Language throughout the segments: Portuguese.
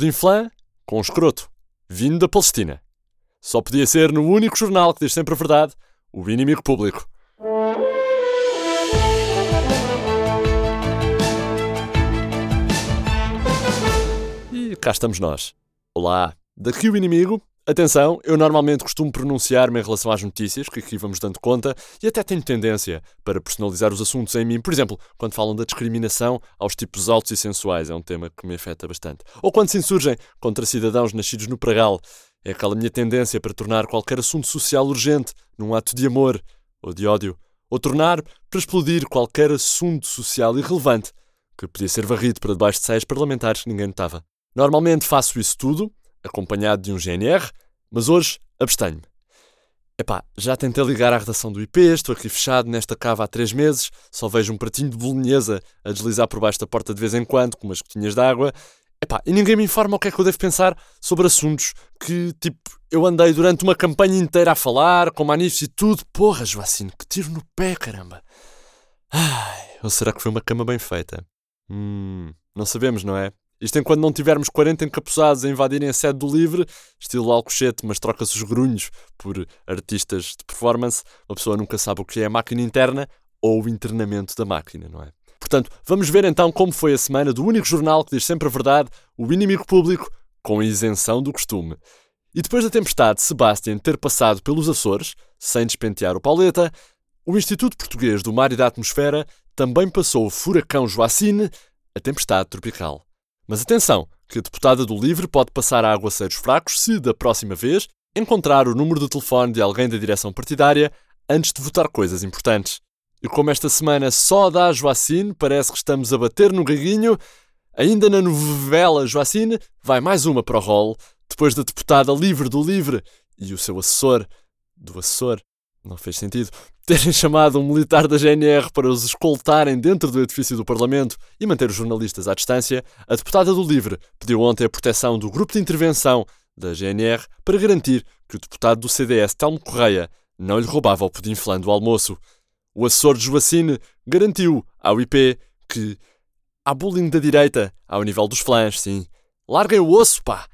pudim flan com escroto, vindo da Palestina. Só podia ser no único jornal que diz sempre a verdade, o inimigo público. E cá estamos nós. Olá, daqui o inimigo. Atenção, eu normalmente costumo pronunciar-me em relação às notícias, que aqui vamos dando conta, e até tenho tendência para personalizar os assuntos em mim. Por exemplo, quando falam da discriminação aos tipos altos e sensuais, é um tema que me afeta bastante. Ou quando se insurgem contra cidadãos nascidos no Pragal, é aquela minha tendência para tornar qualquer assunto social urgente num ato de amor ou de ódio, ou tornar para explodir qualquer assunto social irrelevante que podia ser varrido para debaixo de saias parlamentares que ninguém notava. Normalmente faço isso tudo acompanhado de um GNR, mas hoje abstenho-me. Epá, já tentei ligar à redação do IP, estou aqui fechado nesta cava há três meses, só vejo um pratinho de bolonhesa a deslizar por baixo da porta de vez em quando, com umas gotinhas de água. Epá, e ninguém me informa o que é que eu devo pensar sobre assuntos que, tipo, eu andei durante uma campanha inteira a falar, com manifes e tudo. Porra, Joacine, que tiro no pé, caramba. Ai, ou será que foi uma cama bem feita? Hum, não sabemos, não é? Isto enquanto não tivermos 40 encapuzados a invadirem a sede do Livre, estilo Alcochete, mas troca-se os grunhos por artistas de performance, uma pessoa nunca sabe o que é a máquina interna ou o internamento da máquina, não é? Portanto, vamos ver então como foi a semana do único jornal que diz sempre a verdade, o inimigo público, com isenção do costume. E depois da tempestade Sebastian ter passado pelos Açores, sem despentear o Pauleta, o Instituto Português do Mar e da Atmosfera também passou o furacão Joacine, a tempestade tropical. Mas atenção, que a deputada do LIVRE pode passar a aguaceiros fracos se, da próxima vez, encontrar o número de telefone de alguém da direção partidária antes de votar coisas importantes. E como esta semana só dá Joacine, parece que estamos a bater no gaguinho, ainda na novela Joacine, vai mais uma para o rol, depois da deputada livre do LIVRE e o seu assessor, do assessor, não fez sentido, terem chamado um militar da GNR para os escoltarem dentro do edifício do Parlamento e manter os jornalistas à distância, a deputada do LIVRE pediu ontem a proteção do grupo de intervenção da GNR para garantir que o deputado do CDS, Telmo Correia, não lhe roubava o pudim flan do almoço. O assessor de Joacine garantiu ao IP que há bullying da direita ao nível dos flãs, sim. Larguem o osso, pá!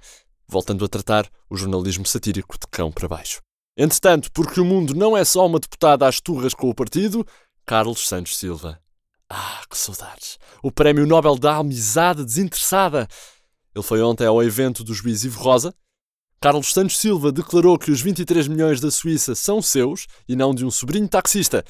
Voltando a tratar o jornalismo satírico de cão para baixo. Entretanto, porque o mundo não é só uma deputada às turras com o partido, Carlos Santos Silva. Ah, que saudades! O Prémio Nobel da Amizade Desinteressada! Ele foi ontem ao evento do juiz Ivo Rosa. Carlos Santos Silva declarou que os 23 milhões da Suíça são seus e não de um sobrinho taxista.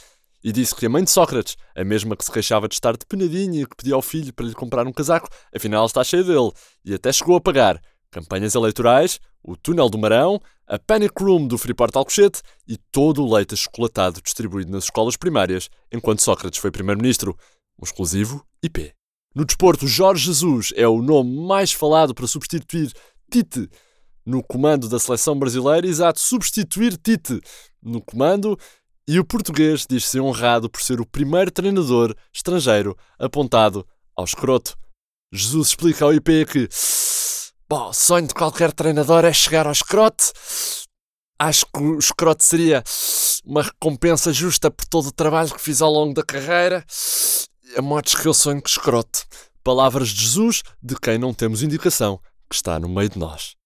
E disse que a mãe de Sócrates, a mesma que se queixava de estar de penadinha e que pedia ao filho para lhe comprar um casaco, afinal está cheia dele. E até chegou a pagar campanhas eleitorais, o túnel do Marão, a Panic Room do Freeport Alcochete e todo o leite achocolatado distribuído nas escolas primárias enquanto Sócrates foi primeiro-ministro, um exclusivo IP. No desporto, Jorge Jesus é o nome mais falado para substituir Tite no comando da seleção brasileira, exato, substituir Tite no comando, e o português diz-se honrado por ser o primeiro treinador estrangeiro apontado ao escroto. Jesus explica ao IP que Bom, o sonho de qualquer treinador é chegar ao escrote. Acho que o escrote seria uma recompensa justa por todo o trabalho que fiz ao longo da carreira. A modos que eu sonho com escrote. Palavras de Jesus, de quem não temos indicação que está no meio de nós.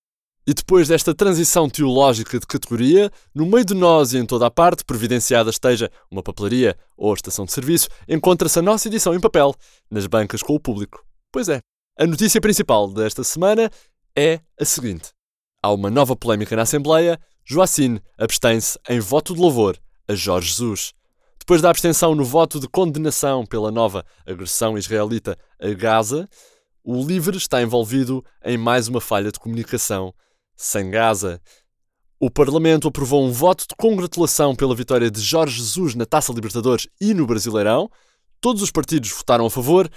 E depois desta transição teológica de categoria, no meio de nós e em toda a parte, providenciada esteja uma papelaria ou estação de serviço, encontra-se a nossa edição em papel, nas bancas com o público. Pois é, a notícia principal desta semana é a seguinte: há uma nova polémica na Assembleia. Joacine abstém-se em voto de louvor a Jorge Jesus. Depois da abstenção no voto de condenação pela nova agressão israelita a Gaza, o LIVRE está envolvido em mais uma falha de comunicação sem Gaza. O Parlamento aprovou um voto de congratulação pela vitória de Jorge Jesus na Taça Libertadores e no Brasileirão. Todos os partidos votaram a favor,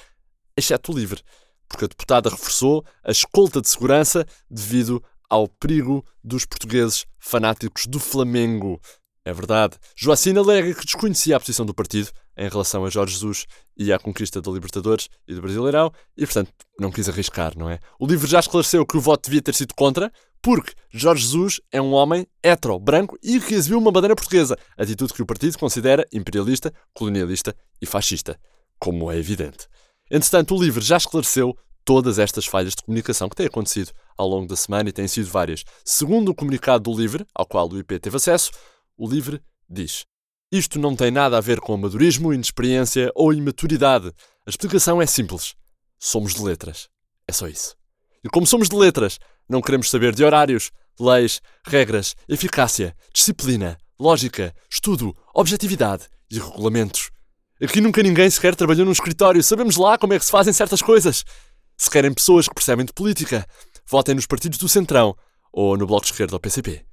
exceto o LIVRE porque a deputada reforçou a escolta de segurança devido ao perigo dos portugueses fanáticos do Flamengo. É verdade. Joacina alega que desconhecia a posição do partido em relação a Jorge Jesus e à conquista da Libertadores e do Brasileirão e, portanto, não quis arriscar, não é? O livro já esclareceu que o voto devia ter sido contra, porque Jorge Jesus é um homem hetero, branco e que exibiu uma bandeira portuguesa, atitude que o partido considera imperialista, colonialista e fascista, como é evidente. Entretanto, o livro já esclareceu todas estas falhas de comunicação que têm acontecido ao longo da semana e têm sido várias. Segundo o comunicado do LIVRE, ao qual o IP teve acesso, o LIVRE diz: Isto não tem nada a ver com amadorismo, inexperiência ou imaturidade. A explicação é simples. Somos de letras. É só isso. E como somos de letras, não queremos saber de horários, leis, regras, eficácia, disciplina, lógica, estudo, objetividade e regulamentos. Aqui nunca ninguém sequer trabalhou num escritório, sabemos lá como é que se fazem certas coisas. Se querem pessoas que percebem de política, votem nos partidos do Centrão ou no Bloco de Esquerda ou PCP.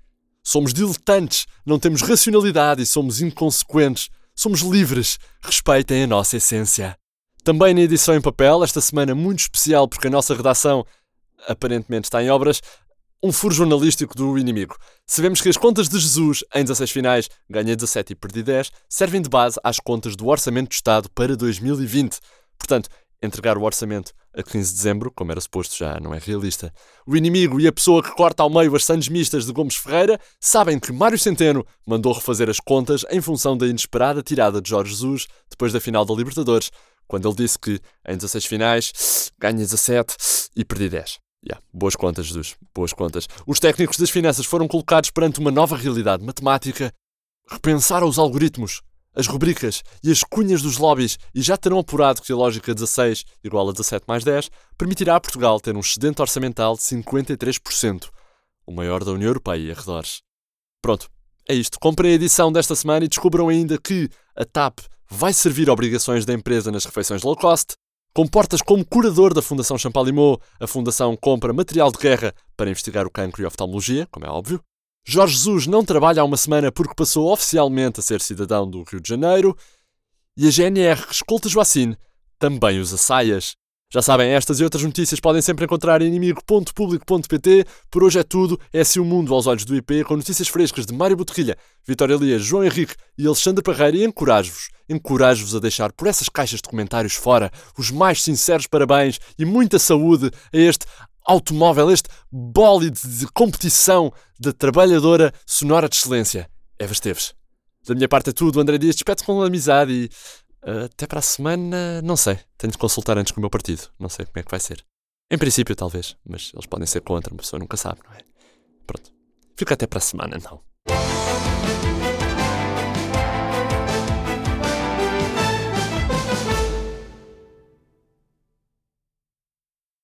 Somos diletantes, não temos racionalidade e somos inconsequentes. Somos livres. Respeitem a nossa essência. Também na edição em papel, esta semana muito especial porque a nossa redação aparentemente está em obras, um furo jornalístico do inimigo. Sabemos que as contas de Jesus, em 16 finais, ganhei 17 e perdi 10, servem de base às contas do Orçamento do Estado para 2020. Portanto, entregar o orçamento a 15 de dezembro, como era suposto, já não é realista. O inimigo e a pessoa que corta ao meio as sandes mistas de Gomes Ferreira sabem que Mário Centeno mandou refazer as contas em função da inesperada tirada de Jorge Jesus depois da final da Libertadores, quando ele disse que em 16 finais ganha 17 e perdi 10. Yeah, boas contas, Jesus. Boas contas. Os técnicos das finanças foram colocados perante uma nova realidade matemática. Repensaram os algoritmos, as rubricas e as cunhas dos lobbies e já terão apurado que a lógica 16 igual a 17 mais 10 permitirá a Portugal ter um excedente orçamental de 53%, o maior da União Europeia e arredores. Pronto, é isto. Comprem a edição desta semana e descubram ainda que a TAP vai servir obrigações da empresa nas refeições low cost, Comportas como curador da Fundação Champalimau. A Fundação compra material de guerra para investigar o cancro e oftalmologia, como é óbvio. Jorge Jesus não trabalha há uma semana porque passou oficialmente a ser cidadão do Rio de Janeiro. E a GNR escolta Joacine também usa saias. Já sabem, estas e outras notícias podem sempre encontrar em inimigo.público.pt. Por hoje é tudo. É assim o mundo aos olhos do IP, com notícias frescas de Mário Boterrilha, Vitória Elias, João Henrique e Alexandre Parreira. E encorajo-vos, encorajo-vos a deixar por essas caixas de comentários fora os mais sinceros parabéns e muita saúde a este automóvel, este bólide de competição da trabalhadora sonora de excelência. Eva Esteves. Da minha parte é tudo. André Dias, despede com amizade e até para a semana, não sei. Tenho de consultar antes com o meu partido. Não sei como é que vai ser. Em princípio, talvez, mas eles podem ser contra, uma pessoa nunca sabe, não é? Pronto. Fica até para a semana, não.